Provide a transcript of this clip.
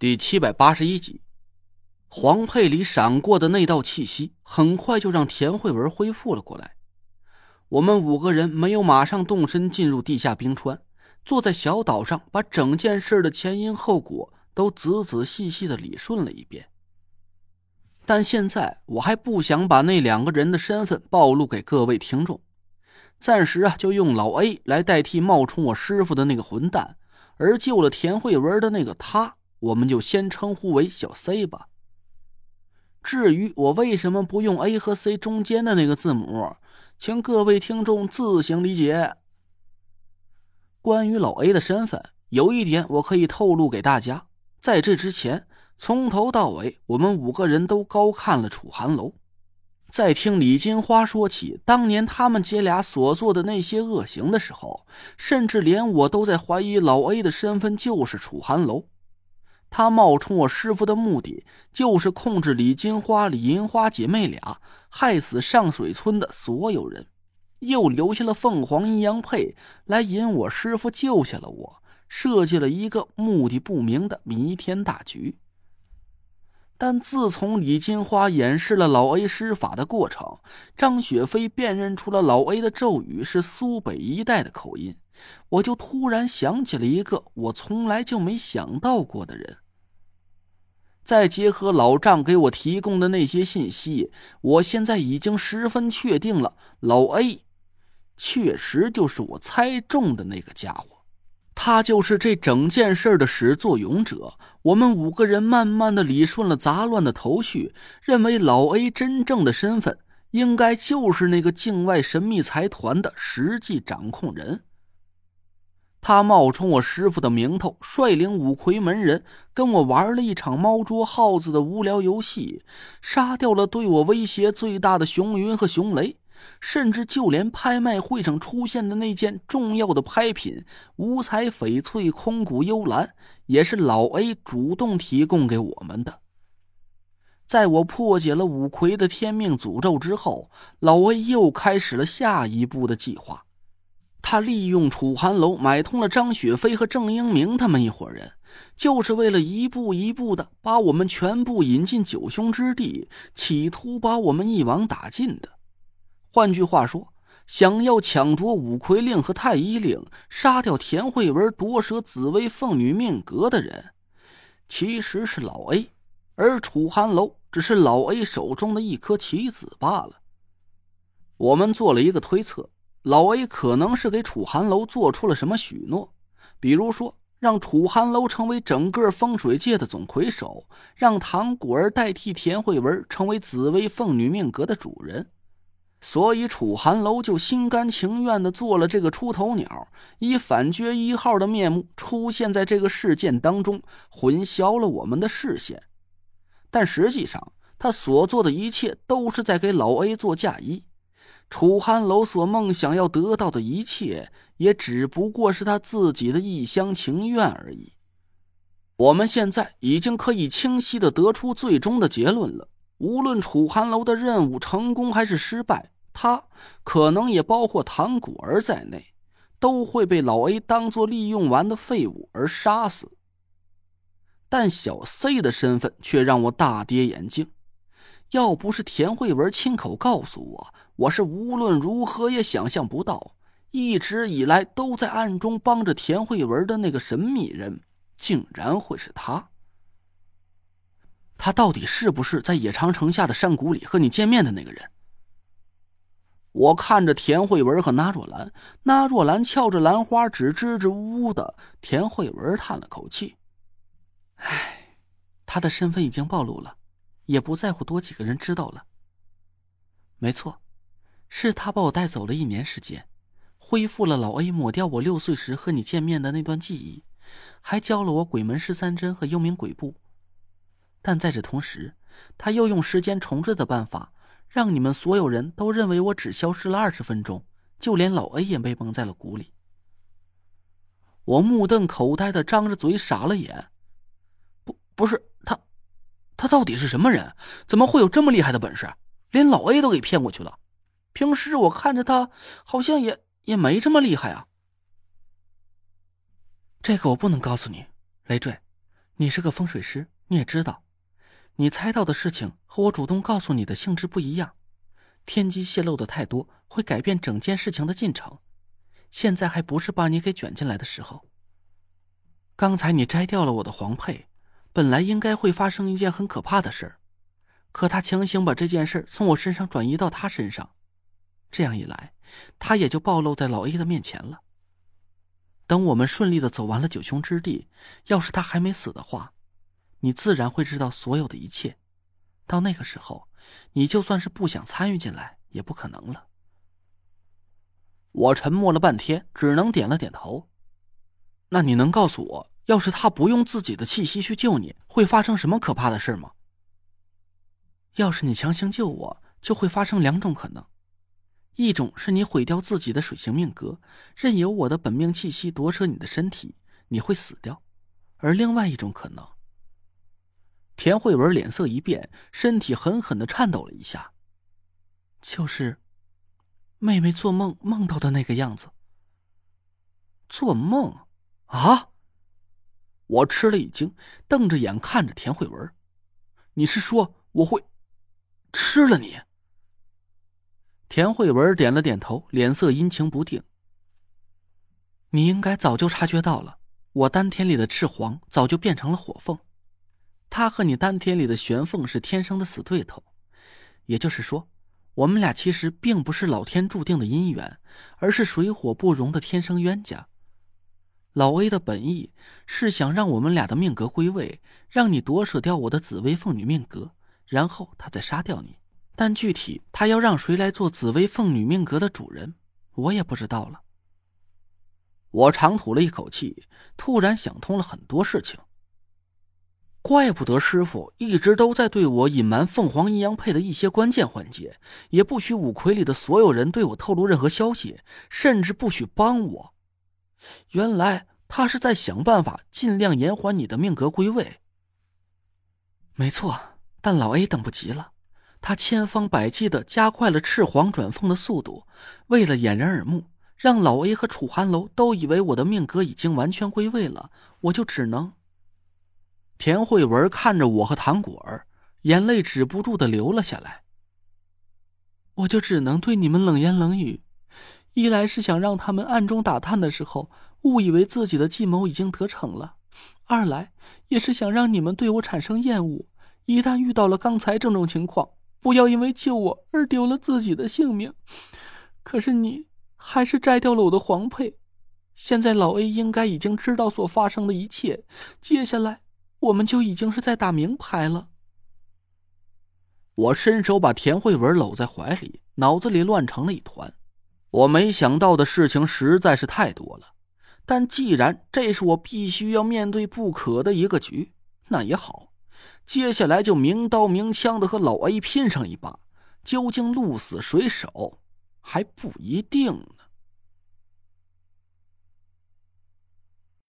第七百八十一集，黄佩里闪过的那道气息，很快就让田慧文恢复了过来。我们五个人没有马上动身进入地下冰川，坐在小岛上，把整件事的前因后果都仔仔细细的理顺了一遍。但现在我还不想把那两个人的身份暴露给各位听众，暂时啊，就用老 A 来代替冒充我师傅的那个混蛋，而救了田慧文的那个他。我们就先称呼为小 C 吧。至于我为什么不用 A 和 C 中间的那个字母，请各位听众自行理解。关于老 A 的身份，有一点我可以透露给大家：在这之前，从头到尾，我们五个人都高看了楚寒楼。在听李金花说起当年他们姐俩所做的那些恶行的时候，甚至连我都在怀疑老 A 的身份就是楚寒楼。他冒充我师傅的目的，就是控制李金花、李银花姐妹俩，害死上水村的所有人，又留下了凤凰阴阳配来引我师傅救下了我，设计了一个目的不明的弥天大局。但自从李金花演示了老 A 施法的过程，张雪飞辨认出了老 A 的咒语是苏北一带的口音。我就突然想起了一个我从来就没想到过的人。再结合老丈给我提供的那些信息，我现在已经十分确定了，老 A 确实就是我猜中的那个家伙，他就是这整件事的始作俑者。我们五个人慢慢的理顺了杂乱的头绪，认为老 A 真正的身份应该就是那个境外神秘财团的实际掌控人。他冒充我师傅的名头，率领五魁门人跟我玩了一场猫捉耗子的无聊游戏，杀掉了对我威胁最大的熊云和熊雷，甚至就连拍卖会上出现的那件重要的拍品——五彩翡翠空谷幽兰，也是老 A 主动提供给我们的。在我破解了五魁的天命诅咒之后，老 A 又开始了下一步的计划。他利用楚寒楼买通了张雪飞和郑英明他们一伙人，就是为了一步一步的把我们全部引进九凶之地，企图把我们一网打尽的。换句话说，想要抢夺五魁令和太医令，杀掉田慧文，夺舍紫薇凤女命格的人，其实是老 A，而楚寒楼只是老 A 手中的一颗棋子罢了。我们做了一个推测。老 A 可能是给楚寒楼做出了什么许诺，比如说让楚寒楼成为整个风水界的总魁首，让唐果儿代替田慧文成为紫薇凤女命格的主人，所以楚寒楼就心甘情愿的做了这个出头鸟，以反绝一号的面目出现在这个事件当中，混淆了我们的视线。但实际上，他所做的一切都是在给老 A 做嫁衣。楚寒楼所梦想要得到的一切，也只不过是他自己的一厢情愿而已。我们现在已经可以清晰的得出最终的结论了：无论楚寒楼的任务成功还是失败，他可能也包括唐古儿在内，都会被老 A 当做利用完的废物而杀死。但小 C 的身份却让我大跌眼镜，要不是田慧文亲口告诉我。我是无论如何也想象不到，一直以来都在暗中帮着田慧文的那个神秘人，竟然会是他。他到底是不是在野长城下的山谷里和你见面的那个人？我看着田慧文和那若兰，那若兰翘着兰花指，支支吾吾的。田慧文叹了口气：“唉，他的身份已经暴露了，也不在乎多几个人知道了。没错。”是他把我带走了一年时间，恢复了老 A 抹掉我六岁时和你见面的那段记忆，还教了我鬼门十三针和幽冥鬼步。但在这同时，他又用时间重置的办法，让你们所有人都认为我只消失了二十分钟，就连老 A 也被蒙在了鼓里。我目瞪口呆的张着嘴，傻了眼。不，不是他，他到底是什么人？怎么会有这么厉害的本事？连老 A 都给骗过去了？平时我看着他，好像也也没这么厉害啊。这个我不能告诉你，累赘，你是个风水师，你也知道，你猜到的事情和我主动告诉你的性质不一样，天机泄露的太多，会改变整件事情的进程。现在还不是把你给卷进来的时候。刚才你摘掉了我的黄佩，本来应该会发生一件很可怕的事儿，可他强行把这件事从我身上转移到他身上，这样一来，他也就暴露在老 A 的面前了。等我们顺利的走完了九凶之地，要是他还没死的话，你自然会知道所有的一切。到那个时候，你就算是不想参与进来，也不可能了。我沉默了半天，只能点了点头。那你能告诉我，要是他不用自己的气息去救你，会发生什么可怕的事吗？要是你强行救我，就会发生两种可能。一种是你毁掉自己的水星命格，任由我的本命气息夺舍你的身体，你会死掉；而另外一种可能，田慧文脸色一变，身体狠狠的颤抖了一下，就是妹妹做梦梦到的那个样子。做梦啊！我吃了一惊，瞪着眼看着田慧文：“你是说我会吃了你？”田慧文点了点头，脸色阴晴不定。你应该早就察觉到了，我丹田里的赤黄早就变成了火凤，他和你丹田里的玄凤是天生的死对头。也就是说，我们俩其实并不是老天注定的姻缘，而是水火不容的天生冤家。老 A 的本意是想让我们俩的命格归位，让你夺舍掉我的紫薇凤女命格，然后他再杀掉你。但具体他要让谁来做紫薇凤女命格的主人，我也不知道了。我长吐了一口气，突然想通了很多事情。怪不得师傅一直都在对我隐瞒凤凰阴阳配的一些关键环节，也不许五魁里的所有人对我透露任何消息，甚至不许帮我。原来他是在想办法尽量延缓你的命格归位。没错，但老 A 等不及了。他千方百计的加快了赤黄转凤的速度，为了掩人耳目，让老 A 和楚寒楼都以为我的命格已经完全归位了，我就只能。田慧文看着我和唐果儿，眼泪止不住的流了下来。我就只能对你们冷言冷语，一来是想让他们暗中打探的时候误以为自己的计谋已经得逞了，二来也是想让你们对我产生厌恶，一旦遇到了刚才这种情况。不要因为救我而丢了自己的性命。可是你还是摘掉了我的皇佩。现在老 A 应该已经知道所发生的一切，接下来我们就已经是在打明牌了。我伸手把田慧文搂在怀里，脑子里乱成了一团。我没想到的事情实在是太多了，但既然这是我必须要面对不可的一个局，那也好。接下来就明刀明枪的和老 A 拼上一把，究竟鹿死谁手还不一定呢。